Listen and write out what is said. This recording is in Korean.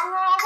안녕.